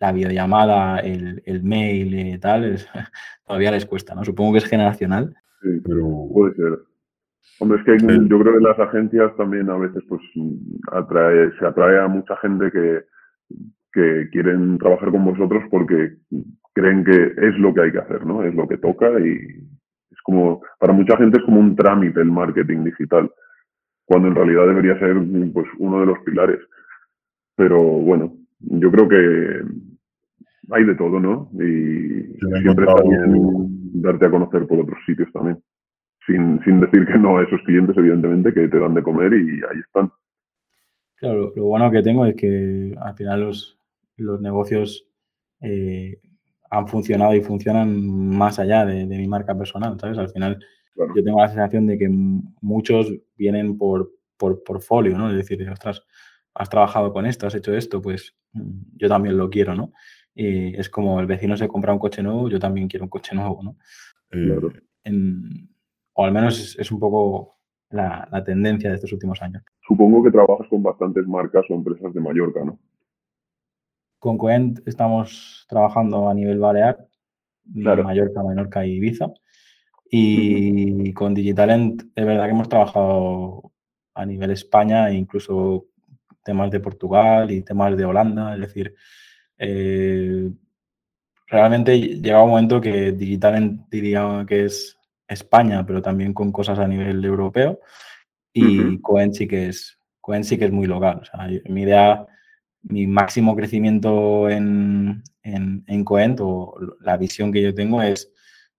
la videollamada, el, el mail y tal, todavía les cuesta, ¿no? Supongo que es generacional. Sí, pero puede ser. Hombre, es que yo creo que las agencias también a veces pues atrae, se atrae a mucha gente que, que quieren trabajar con vosotros porque creen que es lo que hay que hacer, ¿no? Es lo que toca y, como, para mucha gente es como un trámite el marketing digital, cuando en realidad debería ser pues, uno de los pilares. Pero bueno, yo creo que hay de todo, ¿no? Y siempre está bien darte a conocer por otros sitios también. Sin, sin decir que no a esos clientes, evidentemente, que te dan de comer y ahí están. Claro, lo bueno que tengo es que al final los, los negocios eh, han funcionado y funcionan más allá de, mi marca personal, ¿sabes? Al final yo tengo la sensación de que muchos vienen por, por portfolio, ¿no? Es decir, ostras, has trabajado con esto, has hecho esto, pues yo también lo quiero, ¿no? Y es como el vecino se compra un coche nuevo, yo también quiero un coche nuevo, ¿no? Claro. o al menos es, un poco la, la, tendencia de estos últimos años. Supongo que trabajas con bastantes marcas o empresas de Mallorca, ¿no? Con Coent estamos trabajando a nivel balear, Mallorca, Menorca y Ibiza. Y con Digitalent es verdad que hemos trabajado a nivel España e incluso temas de Portugal y temas de Holanda. Es decir, eh, realmente llega un momento que Digitalent diría que es España, pero también con cosas a nivel europeo. Y Coent sí que es, Coent sí que es muy local. O sea, mi idea mi máximo crecimiento en, en, Coent o la visión que yo tengo es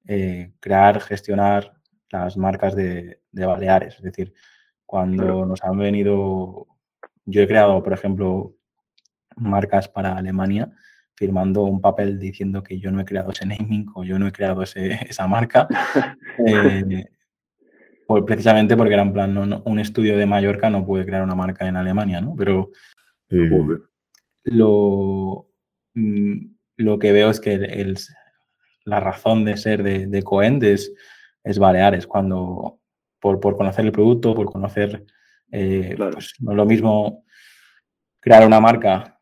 eh, crear, gestionar las marcas de, Baleares. Es decir, cuando nos han venido, yo he creado, por ejemplo, marcas para Alemania firmando un papel diciendo que yo no he creado ese naming o yo no he creado esa marca. Eh, pues precisamente porque era en plan, un estudio de Mallorca no puede crear una marca en Alemania, ¿no? Pero lo, mm, lo que veo es que el, la razón de ser de, de Coend es, Baleares, cuando por, conocer el producto, por conocer, eh, pues, no es lo mismo crear una marca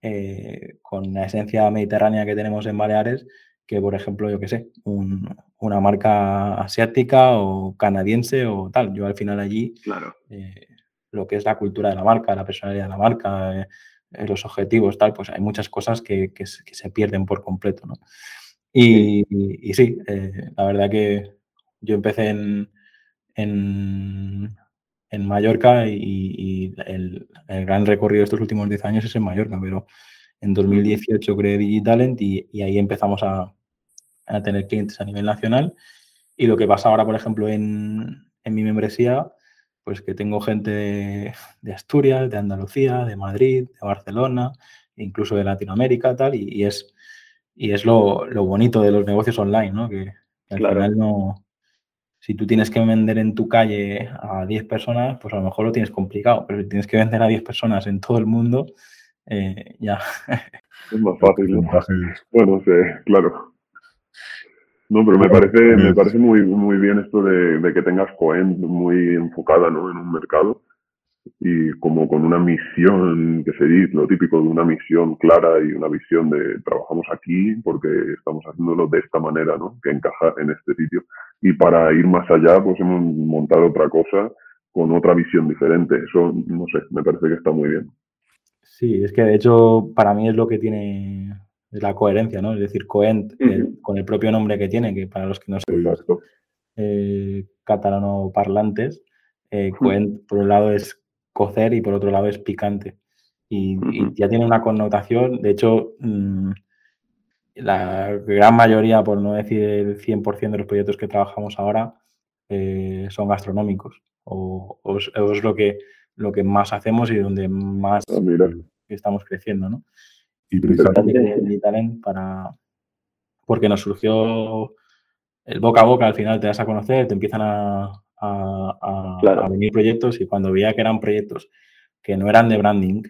eh, con la esencia mediterránea que tenemos en Baleares que, por ejemplo, yo qué sé, una marca asiática o canadiense o tal. Yo al final allí, claro. Eh, lo que es la cultura de la marca, la personalidad de la marca, los objetivos, tal, pues hay muchas cosas que, que, se pierden por completo, ¿no? Y, y, sí, la verdad que yo empecé en, en, en Mallorca y, el, gran recorrido de estos últimos 10 años es en Mallorca, pero en 2018 creé Digitalent y, y ahí empezamos a, a, tener clientes a nivel nacional. Y lo que pasa ahora, por ejemplo, en, en mi membresía, pues que tengo gente de, Asturias, de Andalucía, de Madrid, de Barcelona, incluso de Latinoamérica, tal, y, es, y es lo, lo, bonito de los negocios online, ¿no? Que, al final no, si tú tienes que vender en tu calle a 10 personas, pues a lo mejor lo tienes complicado, pero si tienes que vender a 10 personas en todo el mundo, eh, ya. Es más fácil, ¿no? Bueno, sí, claro. No, pero me parece, me parece muy, muy bien esto de, de que tengas Coen muy enfocada ¿no? en un mercado y como con una misión, que se dice, lo típico de una misión clara y una visión de trabajamos aquí porque estamos haciéndolo de esta manera, ¿no? Que encaja en este sitio. Y para ir más allá, pues hemos montado otra cosa con otra visión diferente. Eso, no sé, me parece que está muy bien. Sí, es que de hecho para mí es lo que tiene la coherencia, ¿no? Es decir, Coent, con el propio nombre que tiene, que para los que no son eh, catalano parlantes, eh, Coent por un lado es cocer y por otro lado es picante. Y, ya tiene una connotación, de hecho, mm, la gran mayoría, por no decir el 100% de los proyectos que trabajamos ahora, eh, son gastronómicos o, es lo que, lo que más hacemos y donde más ah, estamos creciendo, ¿no? Y precisamente para porque nos surgió el boca a boca, al final te das a conocer, te empiezan a, a, venir proyectos y cuando veía que eran proyectos que no eran de branding,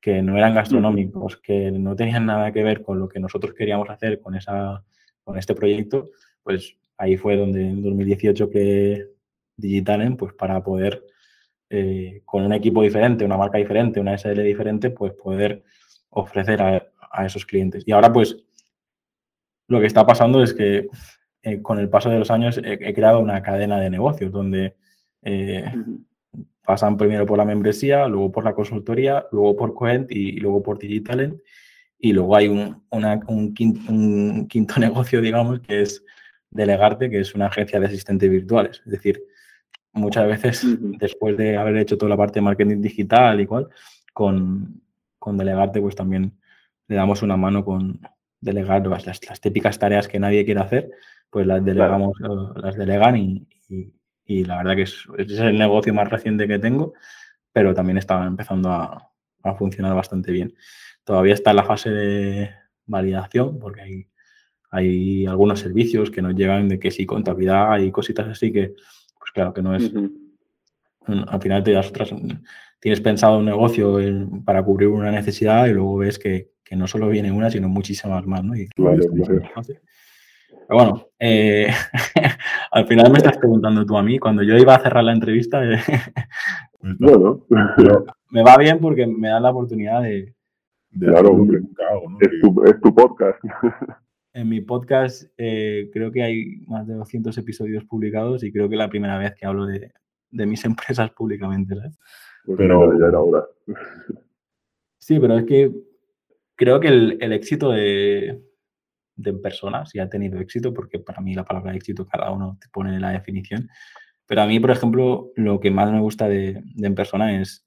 que no eran gastronómicos, que no tenían nada que ver con lo que nosotros queríamos hacer con, esa, con este proyecto, pues ahí fue donde en 2018 que Digitalen, pues para poder, eh, con un equipo diferente, una marca diferente, una SL diferente, pues poder ofrecer a, a esos clientes. Y ahora pues lo que está pasando es que eh, con el paso de los años he, creado una cadena de negocios donde eh, pasan primero por la membresía, luego por la consultoría, luego por Coent y, luego por Digitalent. Y luego hay un, un, quinto, negocio, digamos, que es Delegarte, que es una agencia de asistentes virtuales. Es decir, muchas veces, después de haber hecho toda la parte de marketing digital y cual, con, con Delegarte, pues también le damos una mano con delegar las, las, típicas tareas que nadie quiere hacer, pues las delegamos, eh, las delegan y, y, la verdad que es, es, el negocio más reciente que tengo, pero también está empezando a, a, funcionar bastante bien. Todavía está en la fase de validación porque hay, hay algunos servicios que nos llegan de que si contabilidad y cositas así que, pues claro, que no es... Al final te das otras, tienes pensado un negocio para cubrir una necesidad y luego ves que, que, no solo viene una, sino muchísimas más, ¿no? Y, claro, pero bueno, eh, al final me estás preguntando tú a mí, cuando yo iba a cerrar la entrevista, eh, bueno, me va bien porque me da la oportunidad de... claro, hombre, es, tu, es, tu, podcast. En mi podcast eh, creo que hay más de 200 episodios publicados y creo que es la primera vez que hablo de, de mis empresas públicamente, ¿sabes? Pues pero ya era hora. Sí, pero es que creo que el, el éxito de, de personas y ha tenido éxito, porque para mí la palabra éxito cada uno te pone la definición. Pero a mí, por ejemplo, lo que más me gusta de, en persona es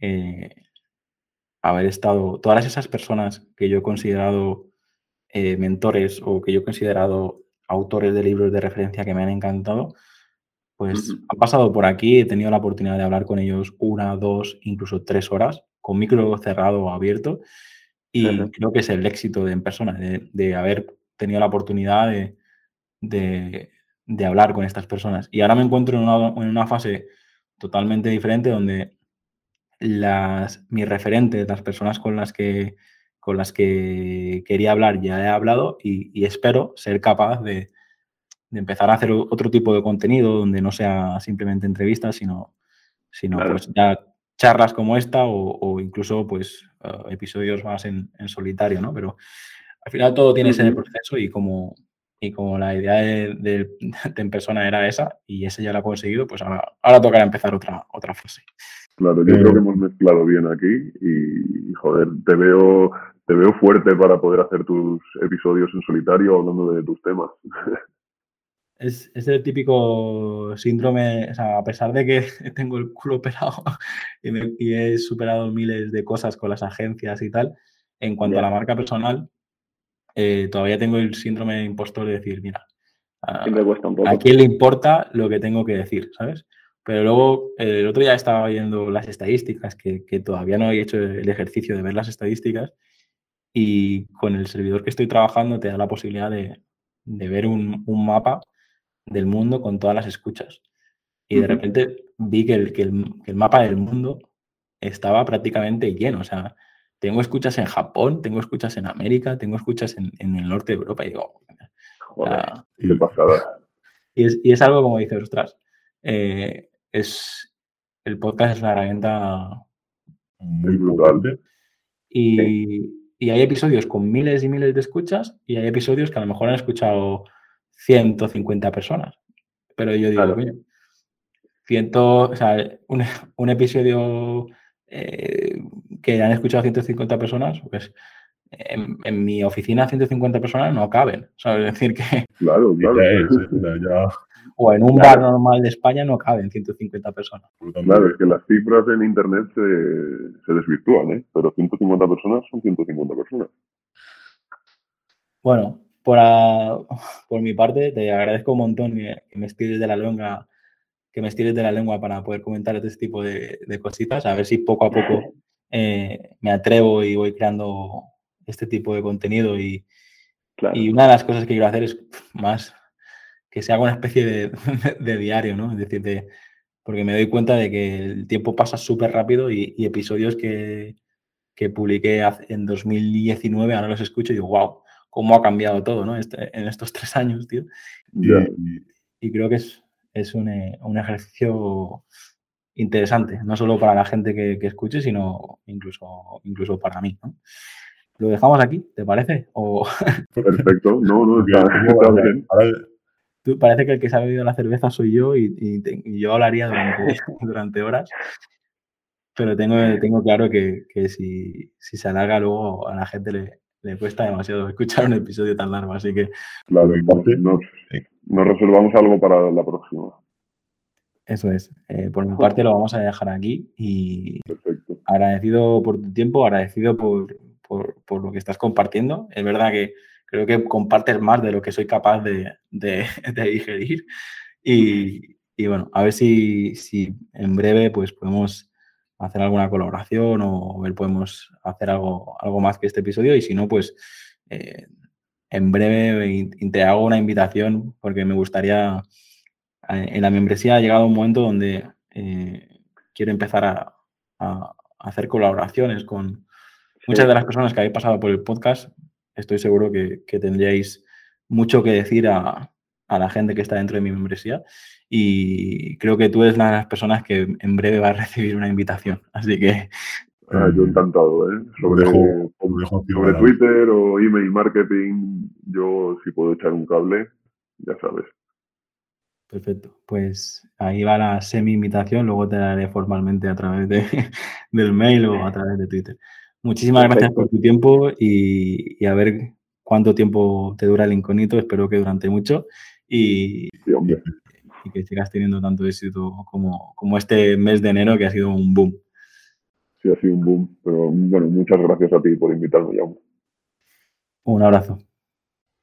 eh, haber estado, todas esas personas que yo he considerado eh, mentores o que yo he considerado autores de libros de referencia que me han encantado, pues han pasado por aquí, he tenido la oportunidad de hablar con ellos una, dos, incluso tres horas, con micro cerrado o abierto, y creo que es el éxito de en persona, de, haber tenido la oportunidad de, hablar con estas personas. Y ahora me encuentro en una, fase totalmente diferente donde las, mis referentes, las personas con las que, con las que quería hablar, ya he hablado y, espero ser capaz de, empezar a hacer otro tipo de contenido donde no sea simplemente entrevistas, sino, sino pues ya charlas como esta o, incluso pues eh, episodios más en, solitario, ¿no? Pero al final todo tiene ese proceso y como, y como la idea de, en persona era esa y ese ya lo ha conseguido, pues ahora, ahora tocará empezar otra, otra fase. Claro, yo creo que hemos mezclado bien aquí y, joder, te veo, te veo fuerte para poder hacer tus episodios en solitario hablando de tus temas. es, el típico síndrome, o sea, a pesar de que tengo el culo operado y, he superado miles de cosas con las agencias y tal, en cuanto a la marca personal, eh, todavía tengo el síndrome de impostor de decir, mira, a, a, quién le importa lo que tengo que decir, ¿sabes? Pero luego, el otro día estaba viendo las estadísticas, que, que todavía no he hecho el ejercicio de ver las estadísticas, y con el servidor que estoy trabajando te da la posibilidad de, de ver un, un, mapa del mundo con todas las escuchas. Y de repente vi que el, que el, mapa del mundo estaba prácticamente lleno. O sea, tengo escuchas en Japón, tengo escuchas en América, tengo escuchas en, en el norte de Europa. Y digo, Joder, qué pasada. Y es, y es, algo como dices, ostras, eh, es, el podcast es una herramienta muy brutal. Y, y hay episodios con miles y miles de escuchas y hay episodios que a lo mejor han escuchado 150 personas. Pero yo digo, claro. ciento, o sea, un, un episodio eh, que han escuchado 150 personas, pues en, en, mi oficina 150 personas no caben. ¿sabes? Es decir, que. Claro, claro. Ya, o en un bar normal de España no caben 150 personas. Claro, es que las cifras en Internet se, se desvirtúan, ¿eh? pero 150 personas son 150 personas. Bueno, por, a, por mi parte, te agradezco un montón que, me estires de la lengua que me estires de la lengua para poder comentar este tipo de, de cositas, a ver si poco a poco eh, me atrevo y voy creando este tipo de contenido y, claro. y una de las cosas que quiero hacer es más que se haga una especie de, de diario, ¿no? Es decir, de, porque me doy cuenta de que el tiempo pasa súper rápido y, y, episodios que, que publiqué en 2019 ahora los escucho y digo, wow, cómo ha cambiado todo, ¿no? Este, en estos tres años, tío. Yeah. Y, y, creo que es, es un, eh, un, ejercicio interesante, no solo para la gente que, que escuche, sino incluso, incluso para mí, ¿no? ¿Lo dejamos aquí? ¿Te parece? O... Perfecto, no, no, está, está bien. Tú, parece que el que se ha bebido la cerveza soy yo y, y, te, y yo hablaría durante, durante, horas. Pero tengo, tengo claro que, que si, si, se alarga luego a la gente le, le, cuesta demasiado escuchar un episodio tan largo. Así que. Claro, entonces nos, nos resolvamos algo para la próxima. Eso es. Eh, por mi parte lo vamos a dejar aquí y Perfecto. agradecido por tu tiempo, agradecido por, por, por, lo que estás compartiendo. Es verdad que creo que compartes más de lo que soy capaz de, de, de digerir. Y, y, bueno, a ver si, si, en breve pues podemos hacer alguna colaboración o ver podemos hacer algo, algo más que este episodio. Y si no, pues eh, en breve te hago una invitación porque me gustaría, eh, en la membresía ha llegado un momento donde eh, quiero empezar a, hacer colaboraciones con muchas de las personas que habéis pasado por el podcast estoy seguro que, que tendríais mucho que decir a, a, la gente que está dentro de mi membresía y creo que tú eres una de las personas que en breve va a recibir una invitación. Así que... Ah, yo encantado, ¿eh? Sobre, dejo, dejo sobre Twitter o email marketing, yo si puedo echar un cable, ya sabes. Perfecto, pues ahí va la semi-invitación, luego te la haré formalmente a través de, del mail o a través de Twitter. Muchísimas Perfecto. gracias por tu tiempo y, y, a ver cuánto tiempo te dura el incógnito. Espero que durante mucho y, sí, y que sigas teniendo tanto éxito como, como, este mes de enero que ha sido un boom. Sí, ha sido un boom. Pero bueno, muchas gracias a ti por invitarme, Jaume. Un abrazo.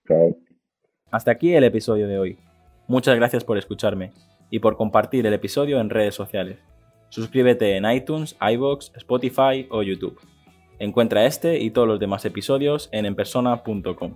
Chao. Hasta aquí el episodio de hoy. Muchas gracias por escucharme y por compartir el episodio en redes sociales. Suscríbete en iTunes, iBox, Spotify o YouTube. Encuentra este y todos los demás episodios en enpersona.com.